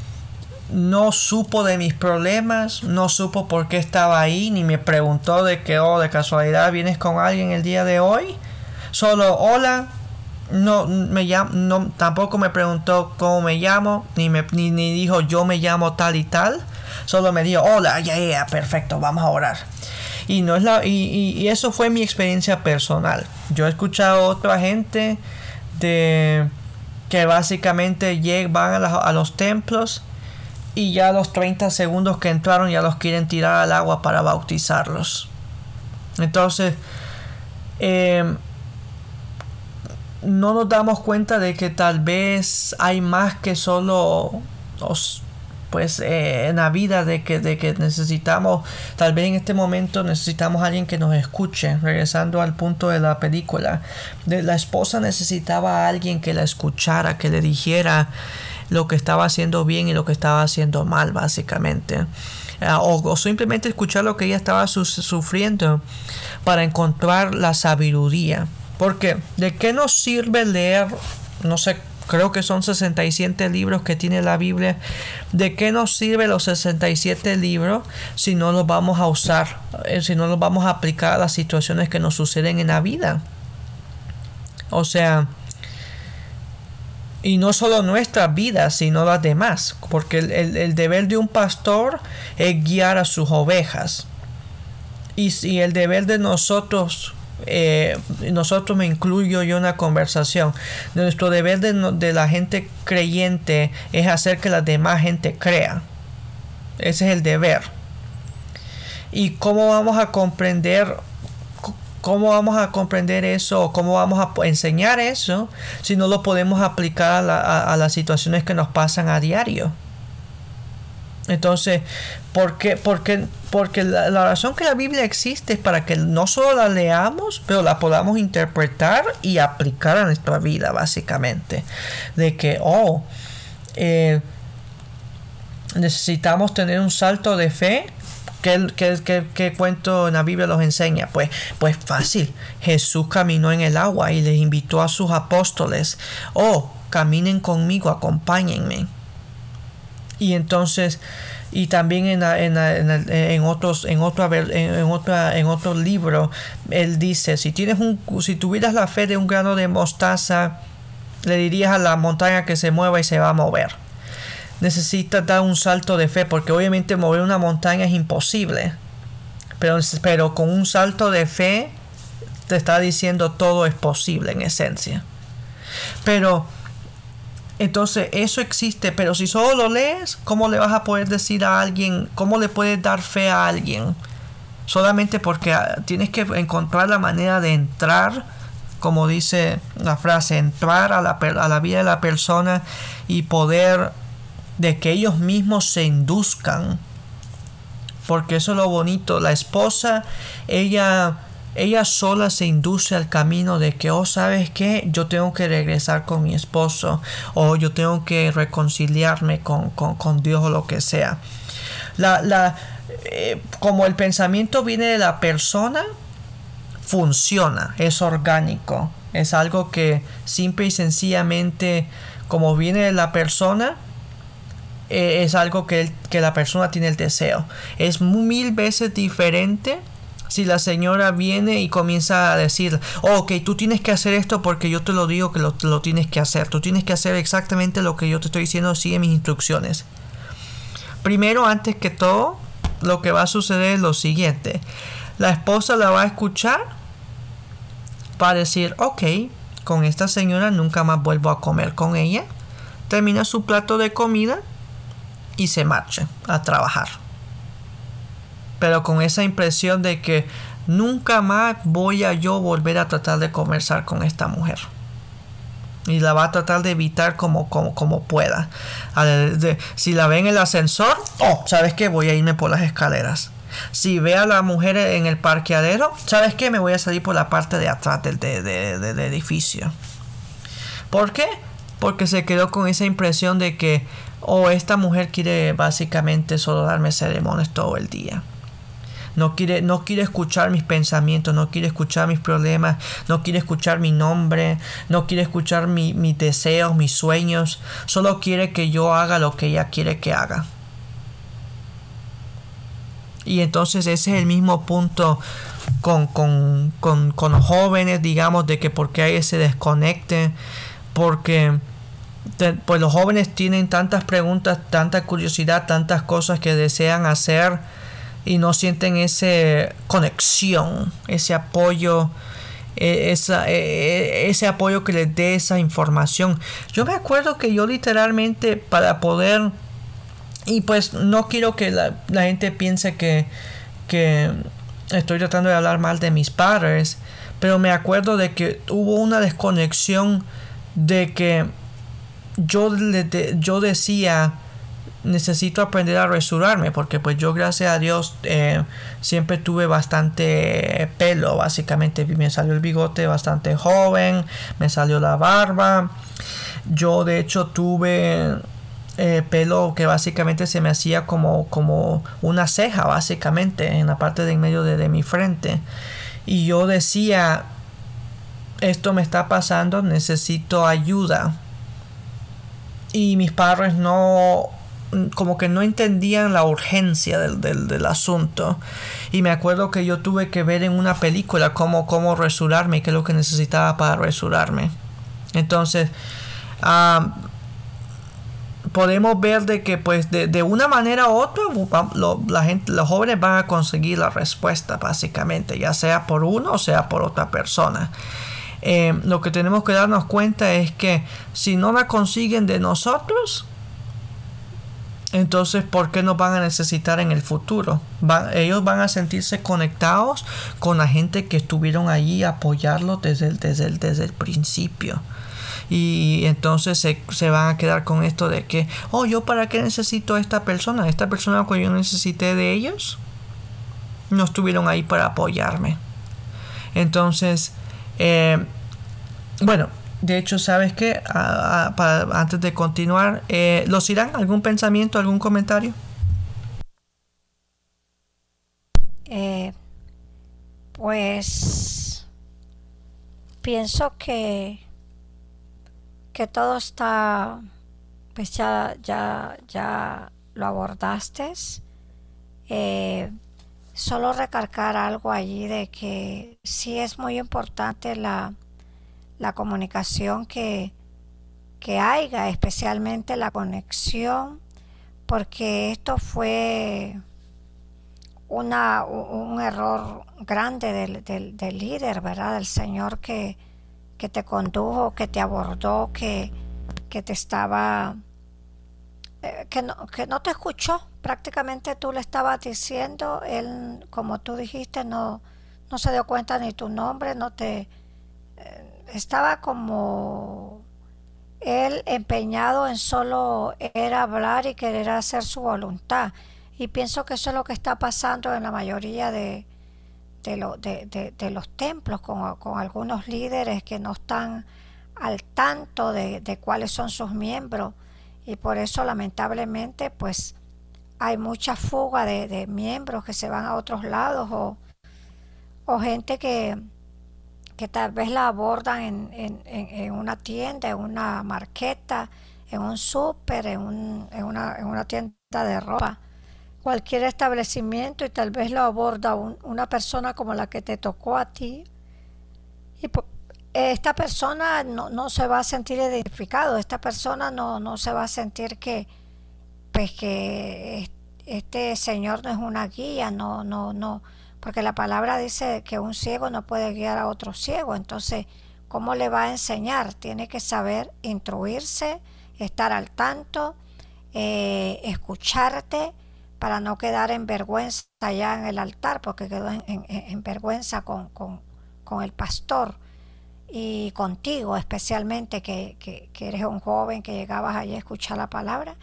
no supo de mis problemas, no supo por qué estaba ahí, ni me preguntó de que, oh, de casualidad vienes con alguien el día de hoy. Solo, hola, no me llamo, no, tampoco me preguntó cómo me llamo, ni, me, ni, ni dijo yo me llamo tal y tal. Solo me dijo, hola, ya, ya, perfecto, vamos a orar. Y, no es la, y, eso fue mi experiencia personal. Yo he escuchado a otra gente de que básicamente van a, los templos y ya los 30 segundos que entraron ya los quieren tirar al agua para bautizarlos. Entonces, em, no nos damos cuenta de que tal vez hay más que solo los pues eh, en la vida de que, de que necesitamos, tal vez en este momento necesitamos alguien que nos escuche, regresando al punto de la película, de la esposa necesitaba a alguien que la escuchara, que le dijera lo que estaba haciendo bien y lo que estaba haciendo mal, básicamente. Ah, o, simplemente escuchar lo que ella estaba sufriendo para encontrar la sabiduría. Porque, ¿de qué nos sirve leer, no sé, creo que son 67 libros que tiene la Biblia. ¿De qué nos sirve los 67 libros si no los vamos a usar, eh, si no los vamos a aplicar a las situaciones que nos suceden en la vida? O sea, y no solo nuestra vida, sino las demás, porque el, deber de un pastor es guiar a sus ovejas. Y, y el deber de nosotros eh, nosotros me incluyo yo en la conversación. Nuestro deber de, la gente creyente es hacer que la demás gente crea. Ese es el deber. ¿Y cómo vamos a comprender ¿Cómo vamos a comprender eso? ¿Cómo vamos a enseñar eso si no lo podemos aplicar a las situaciones que nos pasan a diario? Entonces, ¿por qué? Porque, porque la, razón que la Biblia existe es para que no solo la leamos, pero la podamos interpretar y aplicar a nuestra vida, básicamente. De que, oh, eh, necesitamos tener un salto de fe. ¿Qué, qué, cuento en la Biblia los enseña? Pues, pues fácil. Jesús caminó en el agua y les invitó a sus apóstoles. Oh, caminen conmigo, acompáñenme y entonces y también en, en, en, otros en otro en, otra en otro libro él dice si tienes un si tuvieras la fe de un grano de mostaza le dirías a la montaña que se mueva y se va a mover. Necesitas dar un salto de fe porque obviamente mover una montaña es imposible. Pero, pero con un salto de fe te está diciendo todo es posible en esencia. Pero entonces, eso existe, pero si solo lo lees, ¿cómo le vas a poder decir a alguien, cómo le puedes dar fe a alguien? Solamente porque ah, tienes que encontrar la manera de entrar, como dice la frase, entrar a la, a la vida de la persona y poder de que ellos mismos se induzcan. Porque eso es lo bonito. La esposa, ella ella sola se induce al camino de que, oh, sabes qué, yo tengo que regresar con mi esposo o yo tengo que reconciliarme con, Dios o lo que sea. La, la, eh, como el pensamiento viene de la persona, funciona, es orgánico, es algo que simple y sencillamente, como viene de la persona, eh, es algo que, que la persona tiene el deseo. Es mil veces diferente si la señora viene y comienza a decir, ok, tú tienes que hacer esto porque yo te lo digo que lo, tienes que hacer, tú tienes que hacer exactamente lo que yo te estoy diciendo, sigue mis instrucciones. Primero, antes que todo, lo que va a suceder es lo siguiente. La esposa la va a escuchar para decir, ok, con esta señora nunca más vuelvo a comer con ella. Termina su plato de comida y se marcha a trabajar pero con esa impresión de que nunca más voy a yo volver a tratar de conversar con esta mujer. Y la va a tratar de evitar como, como, como pueda. si la ve en el ascensor, oh, ¿sabes qué? Voy a irme por las escaleras. Si ve a la mujer en el parqueadero, ¿sabes qué? Me voy a salir por la parte de atrás del, del edificio. ¿Por qué? Porque se quedó con esa impresión de que, oh, esta mujer quiere básicamente solo darme ceremonias todo el día no quiere, no quiere escuchar mis pensamientos, no quiere escuchar mis problemas, no quiere escuchar mi nombre, no quiere escuchar mis deseos, mis sueños, solo quiere que yo haga lo que ella quiere que haga. Y entonces ese es el mismo punto con, con, con, con jóvenes, digamos, de que porque hay ese desconecte, porque pues los jóvenes tienen tantas preguntas, tanta curiosidad, tantas cosas que desean hacer y no sienten esa conexión, ese apoyo, e, esa, e, e, ese apoyo que les dé esa información. Yo me acuerdo que yo literalmente para poder, y pues no quiero que la, gente piense que, que estoy tratando de hablar mal de mis padres, pero me acuerdo de que hubo una desconexión de que yo, yo decía, necesito aprender a resurarme porque pues yo gracias a Dios eh, siempre tuve bastante pelo básicamente. Me salió el bigote bastante joven me salió la barba. Yo de hecho tuve eh, pelo que básicamente se me hacía como, como una ceja básicamente en la parte de en medio de mi frente. Y yo decía esto me está pasando necesito ayuda y mis padres no como que no entendían la urgencia del, asunto. Y me acuerdo que yo tuve que ver en una película cómo, cómo resurarme qué es lo que necesitaba para resurarme. Entonces, ah, podemos ver de que pues de, una manera u otra la gente, los jóvenes van a conseguir la respuesta básicamente, ya sea por uno o sea por otra persona. Eh, lo que tenemos que darnos cuenta es que si no la consiguen de nosotros, entonces, ¿por qué nos van a necesitar en el futuro? ellos van a sentirse conectados con la gente que estuvieron allí apoyarlos desde el, desde el, desde el principio. Y entonces se, se, van a quedar con esto de que, oh, yo para qué necesito a esta persona, esta persona que yo necesité de ellos, no estuvieron ahí para apoyarme. Entonces, eh, bueno, de hecho, ¿sabes qué? antes de continuar, eh, ¿los irán? ¿Algún pensamiento, algún comentario? Eh, pues pienso que, que todo está, pues ya, ya, ya lo abordaste. Eh, solo recargar algo allí de que sí es muy importante la la comunicación que, que haya, especialmente la conexión, porque esto fue una, un error grande del, del, líder, ¿verdad? Del Señor que, que, te condujo, que te abordó, que, que te estaba... Eh, que, no, que no te escuchó, prácticamente tú le estabas diciendo, él, como tú dijiste, no, no se dio cuenta ni tu nombre, no te, estaba como él empeñado en solo era hablar y querer hacer su voluntad. Y pienso que eso es lo que está pasando en la mayoría de, de, los templos con, con, algunos líderes que no están al tanto de, cuáles son sus miembros y por eso lamentablemente pues hay mucha fuga de, miembros que se van a otros lados o, o gente que, que tal vez la abordan en, en, en, una tienda, en una marqueta, en un súper, en, un, una, en una tienda de ropa, cualquier establecimiento y tal vez lo aborda una persona como la que te tocó a ti. Y esta persona no, no, se va a sentir identificado, esta persona no, no se va a sentir que, pues que este señor no es una guía, no, no, no, porque la palabra dice que un ciego no puede guiar a otro ciego, entonces, ¿cómo le va a enseñar? Tiene que saber instruirse, estar al tanto, eh, escucharte para no quedar en vergüenza allá en el altar, porque quedó en, vergüenza con, con, el pastor y contigo especialmente, que, que, que, eres un joven que llegabas allí a escuchar la palabra.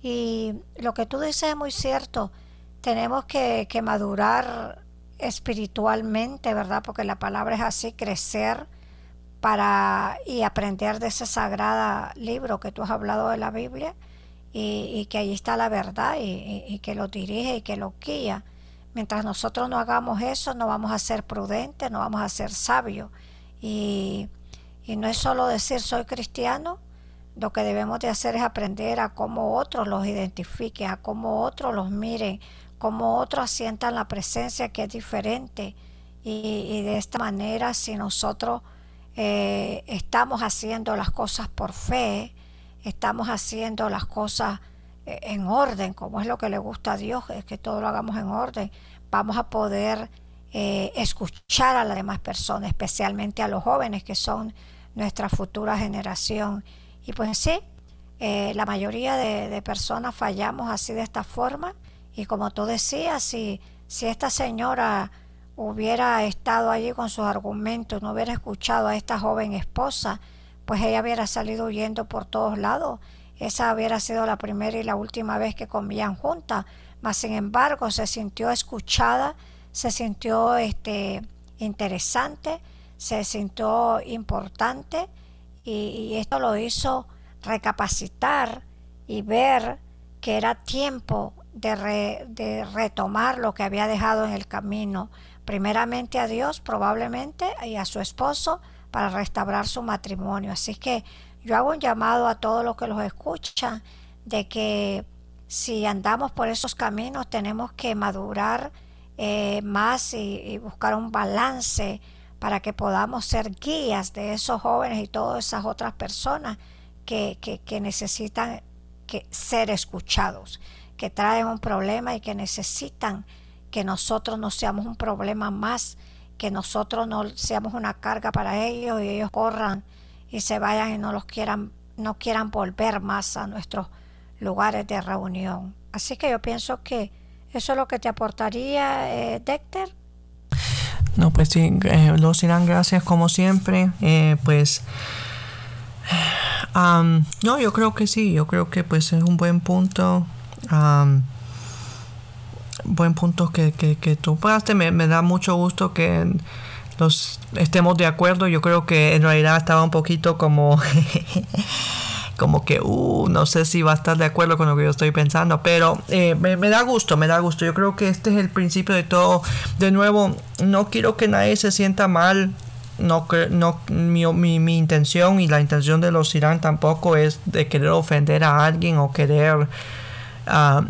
Y lo que tú dices es muy cierto, tenemos que, que madurar espiritualmente, ¿verdad? Porque la palabra es así, crecer para y aprender de ese sagrado libro que tú has hablado de la Biblia y, que ahí está la verdad y, que lo dirige y que lo guía. Mientras nosotros no hagamos eso, no vamos a ser prudentes, no vamos a ser sabios. Y, y no es solo decir soy cristiano, lo que debemos de hacer es aprender a cómo otros los identifiquen, a cómo otros los miren, cómo otros sientan la presencia que es diferente. Y, de esta manera, si nosotros eh, estamos haciendo las cosas por fe, estamos haciendo las cosas eh, en orden, como es lo que le gusta a Dios, es que todo lo hagamos en orden, vamos a poder eh, escuchar a las demás personas, especialmente a los jóvenes que son nuestra futura generación. Y pues sí, la mayoría de, personas fallamos así de esta forma. Y como tú decías, si, si esta señora hubiera estado allí con sus argumentos, no hubiera escuchado a esta joven esposa, pues ella hubiera salido huyendo por todos lados. Esa hubiera sido la primera y la última vez que comían juntas, mas sin embargo se sintió escuchada, se sintió este, interesante, se sintió importante y, esto lo hizo recapacitar y ver que era tiempo de, de, retomar lo que había dejado en el camino, primeramente a Dios probablemente y a su esposo, para restaurar su matrimonio. Así que yo hago un llamado a todos los que los escuchan de que si andamos por esos caminos tenemos que madurar eh, más y, buscar un balance para que podamos ser guías de esos jóvenes y todas esas otras personas que, que necesitan que ser escuchados, que traen un problema y que necesitan que nosotros no seamos un problema más que nosotros no seamos una carga para ellos y ellos corran y se vayan y no los quieran, no quieran volver más a nuestros lugares de reunión. Así que yo pienso que eso es lo que te aportaría, eh, Dexter. No, pues sí, eh, los dirán gracias como siempre. Eh, pues [SIGHS] no, yo creo que sí, yo creo que pues es un buen punto buen punto que, que, que tú pasaste. Me, da mucho gusto que estemos de acuerdo. Yo creo que en realidad estaba un poquito como... [LAUGHS] como que, uh, no sé si va a estar de acuerdo con lo que yo estoy pensando, pero eh, me, me, da gusto, me da gusto. Yo creo que este es el principio de todo. De nuevo, no quiero que nadie se sienta mal. No, no mi, mi, mi intención y la intención de los Irán tampoco es de querer ofender a alguien o querer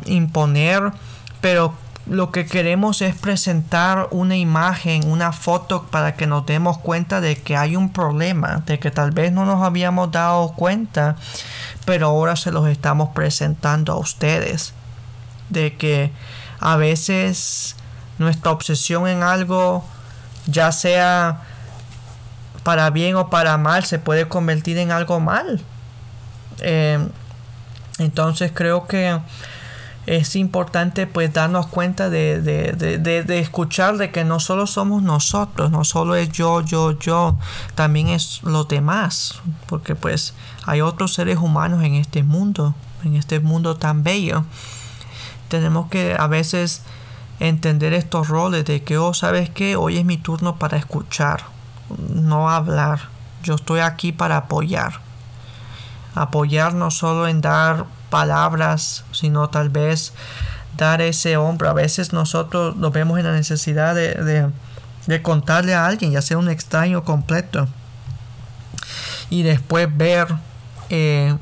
imponer, pero lo que queremos es presentar una imagen, una foto para que nos demos cuenta de que hay un problema, de que tal vez no nos habíamos dado cuenta, pero ahora se los estamos presentando a ustedes. De que a veces nuestra obsesión en algo, ya sea para bien o para mal, se puede convertir en algo mal. Eh, entonces creo que es importante pues darnos cuenta de, de, escuchar de que no solo somos nosotros, no solo es yo, yo, yo, también es los demás, porque pues hay otros seres humanos en este mundo, en este mundo tan bello. Tenemos que a veces entender estos roles de que, oh, ¿sabes qué? Hoy es mi turno para escuchar, no hablar. Yo estoy aquí para apoyar. Apoyar no solo en dar palabras, sino tal vez dar ese hombro. A veces nosotros nos vemos en la necesidad de, de, contarle a alguien, ya sea un extraño completo, y después ver eh,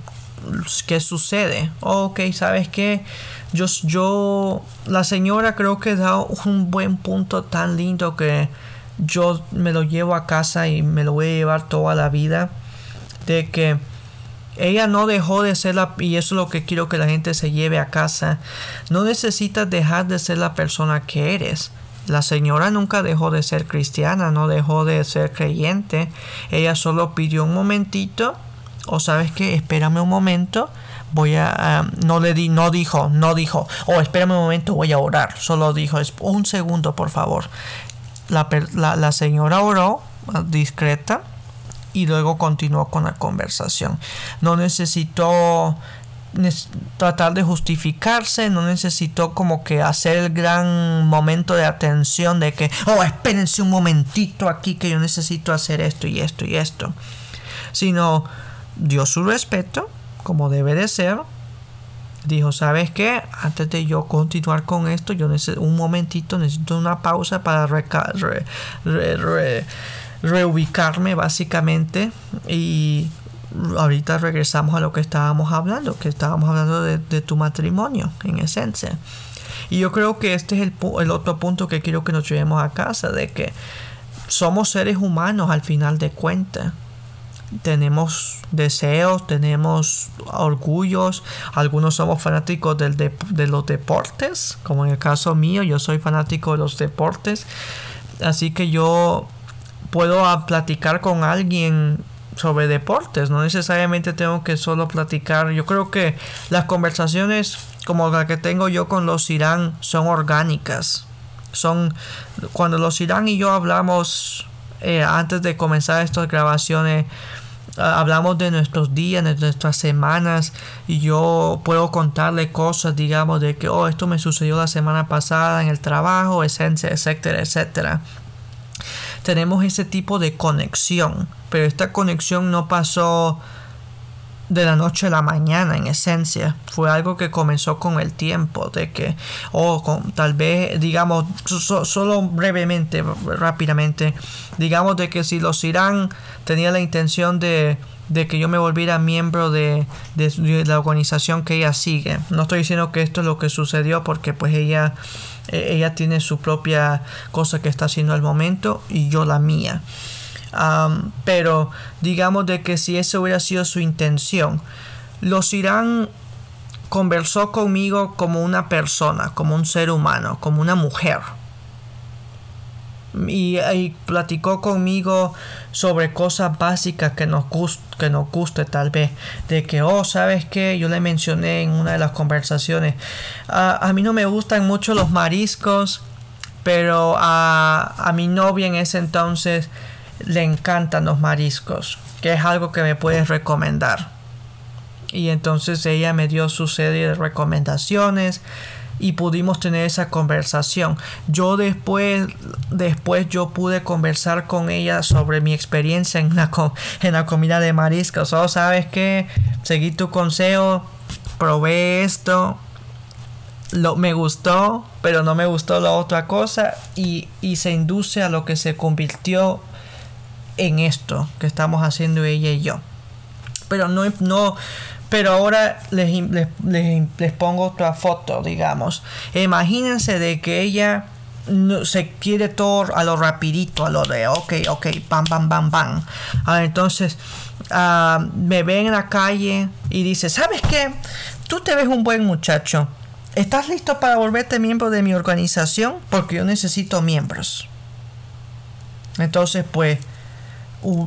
qué sucede. ok, ¿sabes qué? Yo, yo, la señora creo que da un buen punto tan lindo que yo me lo llevo a casa y me lo voy a llevar toda la vida. De que ella no dejó de ser la, y eso es lo que quiero que la gente se lleve a casa. No necesitas dejar de ser la persona que eres. La señora nunca dejó de ser cristiana, no dejó de ser creyente. Ella solo pidió un momentito. O sabes que, espérame un momento. Voy a. no le di, no dijo, no dijo. Oh, espérame un momento, voy a orar. Solo dijo, un segundo, por favor. La, la, la señora oró discreta y luego continuó con la conversación. No necesitó tratar de justificarse, no necesitó como que hacer el gran momento de atención de que, oh, espérense un momentito aquí que yo necesito hacer esto y esto y esto, sino dio su respeto, como debe de ser, dijo, ¿sabes qué? Antes de yo continuar con esto, yo necesito un momentito, necesito una pausa para reubicarme básicamente y ahorita regresamos a lo que estábamos hablando, que estábamos hablando de, tu matrimonio en esencia. Y yo creo que este es el, otro punto que quiero que nos llevemos a casa, de que somos seres humanos al final de cuentas. Tenemos deseos, tenemos orgullos, algunos somos fanáticos del de los deportes, como en el caso mío, yo soy fanático de los deportes, así que yo puedo platicar con alguien sobre deportes, no necesariamente tengo que solo platicar. Yo creo que las conversaciones como la que tengo yo con los Irán son orgánicas. Son cuando los Irán y yo hablamos eh, antes de comenzar estas grabaciones hablamos de nuestros días, de nuestras semanas y yo puedo contarle cosas, digamos, de que, oh, esto me sucedió la semana pasada en el trabajo, etcétera, etcétera, etcétera tenemos ese tipo de conexión, pero esta conexión no pasó de la noche a la mañana en esencia fue algo que comenzó con el tiempo de que o con, tal vez digamos solo brevemente rápidamente digamos de que si los Irán tenía la intención de de que yo me volviera miembro de, de, la organización que ella sigue. No estoy diciendo que esto es lo que sucedió porque pues ella, ella tiene su propia cosa que está haciendo al momento y yo la mía. pero digamos de que si esa hubiera sido su intención, los Irán conversó conmigo como una persona, como un ser humano, como una mujer y, platicó conmigo sobre cosas básicas que nos, que nos guste tal vez. De que, oh, ¿sabes qué? Yo le mencioné en una de las conversaciones. a mí no me gustan mucho los mariscos, pero a, a mi novia en ese entonces le encantan los mariscos, que es algo que me puedes recomendar. Y entonces ella me dio su serie de recomendaciones y pudimos tener esa conversación. Yo después, después yo pude conversar con ella sobre mi experiencia en la, en la comida de mariscos. O oh, sabes que seguí tu consejo, probé esto, lo, me gustó, pero no me gustó la otra cosa y, y se induce a lo que se convirtió en esto que estamos haciendo ella y yo. Pero no, no, pero ahora les, les, pongo otra foto, digamos. Imagínense de que ella se quiere todo a lo rapidito, a lo de, ok, ok, pam, pam, pam, pam. Ah, entonces, ah, me ve en la calle y dice, ¿sabes qué? Tú te ves un buen muchacho. ¿Estás listo para volverte miembro de mi organización? Porque yo necesito miembros. Entonces, pues,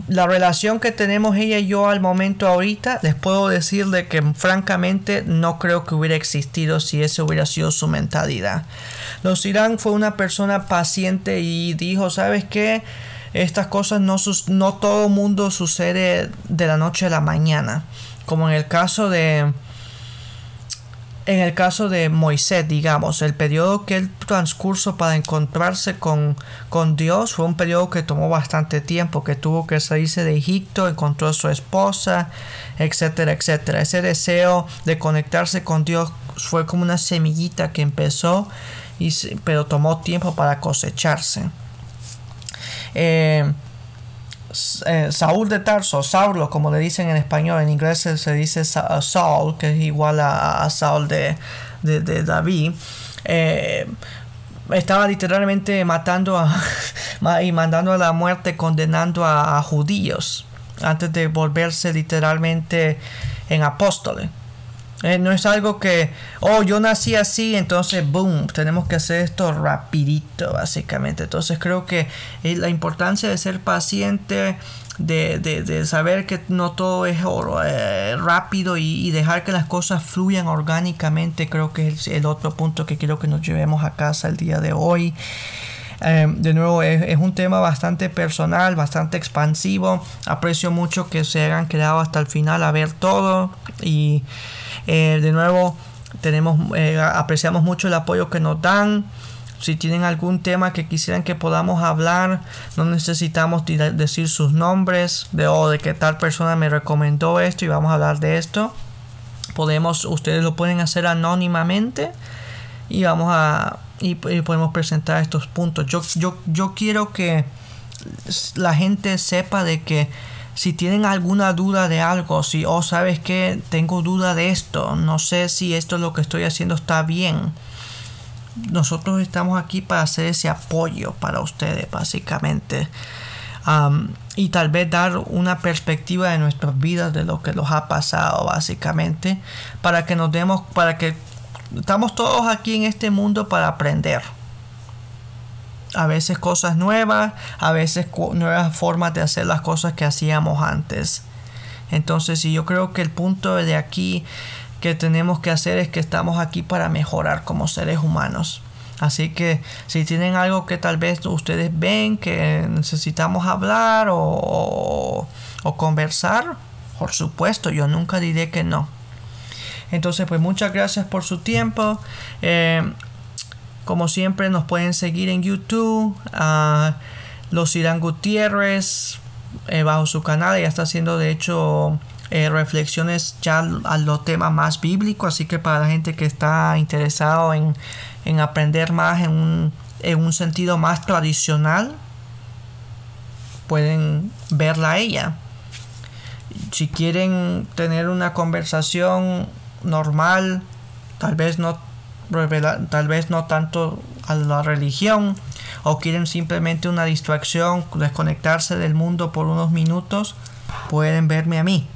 la relación que tenemos ella y yo al momento ahorita, les puedo decir de que francamente no creo que hubiera existido si esa hubiera sido su mentalidad. Los Irán fue una persona paciente y dijo, ¿sabes qué? Estas cosas no, no todo mundo sucede de la noche a la mañana. Como en el caso de en el caso de Moisés, digamos, el periodo que él transcurso para encontrarse con, con, Dios fue un periodo que tomó bastante tiempo, que tuvo que salirse de Egipto, encontró a su esposa, etcétera, etcétera. Ese deseo de conectarse con Dios fue como una semillita que empezó, y, pero tomó tiempo para cosecharse. Eh, eh, Saúl de Tarso, Saulo, como le dicen en español, en inglés se, dice Saul, que es igual a, Saul de, David. Eh, estaba literalmente matando a, [LAUGHS] y mandando a la muerte, condenando a, a judíos, antes de volverse literalmente en apóstoles. Eh, no es algo que, oh, yo nací así, entonces, boom, tenemos que hacer esto rapidito, básicamente. Entonces creo que la importancia de ser paciente, de, de, saber que no todo es eh, rápido y, dejar que las cosas fluyan orgánicamente, creo que es el otro punto que quiero que nos llevemos a casa el día de hoy. De nuevo, es, es, un tema bastante personal, bastante expansivo. Aprecio mucho que se hayan quedado hasta el final a ver todo y eh, de nuevo, tenemos, eh, apreciamos mucho el apoyo que nos dan. Si tienen algún tema que quisieran que podamos hablar, no necesitamos decir sus nombres de o oh, de que tal persona me recomendó esto y vamos a hablar de esto. Podemos, ustedes lo pueden hacer anónimamente y vamos a y, podemos presentar estos puntos. Yo, yo, yo quiero que la gente sepa de que si tienen alguna duda de algo, si, oh, sabes que tengo duda de esto, no sé si esto es lo que estoy haciendo está bien. Nosotros estamos aquí para hacer ese apoyo para ustedes, básicamente. y tal vez dar una perspectiva de nuestras vidas, de lo que nos ha pasado, básicamente, para que nos demos, para que estamos todos aquí en este mundo para aprender a veces cosas nuevas, a veces nuevas formas de hacer las cosas que hacíamos antes. Entonces, y yo creo que el punto de aquí que tenemos que hacer es que estamos aquí para mejorar como seres humanos. Así que si tienen algo que tal vez ustedes ven que necesitamos hablar o, o conversar, por supuesto, yo nunca diré que no. Entonces, pues muchas gracias por su tiempo. Eh, como siempre nos pueden seguir en YouTube. a los Irán Gutiérrez eh, bajo su canal ya está haciendo de hecho eh, reflexiones ya a los temas más bíblicos. Así que para la gente que está interesado en, en aprender más en un, en un sentido más tradicional, pueden verla a ella. Si quieren tener una conversación normal, tal vez no tal vez no tanto a la religión o quieren simplemente una distracción, desconectarse del mundo por unos minutos, pueden verme a mí.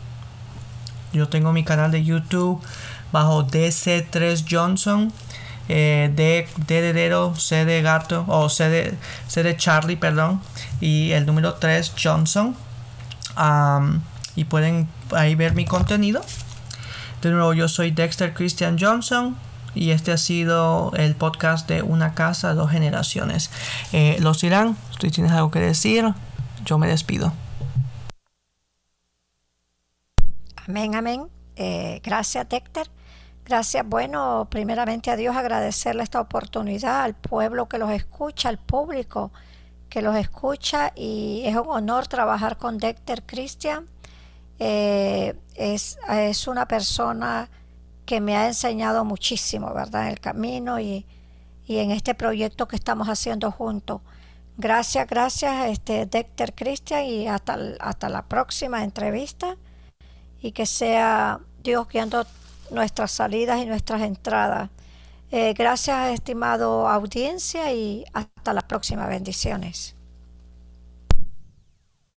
Yo tengo mi canal de YouTube bajo DC3 Johnson. Eh, D, de C de gato o C de, C de Charlie, perdón, y el número 3 Johnson. y pueden ahí ver mi contenido. De nuevo, yo soy Dexter Christian Johnson y este ha sido el podcast de Una casa, dos generaciones. Eh, los dirán, si tienes algo que decir, yo me despido. Amén, amén. Eh, gracias, Dexter. Gracias, bueno, primeramente a Dios agradecerle esta oportunidad al pueblo que los escucha, al público que los escucha y es un honor trabajar con Dexter Christian. Eh, es, es una persona que me ha enseñado muchísimo, ¿verdad? En el camino y, en este proyecto que estamos haciendo juntos. Gracias, gracias, este, Dexter Christian, y hasta, hasta la próxima entrevista. Y que sea Dios guiando nuestras salidas y nuestras entradas. Eh, gracias, estimado audiencia, y hasta la próxima. Bendiciones.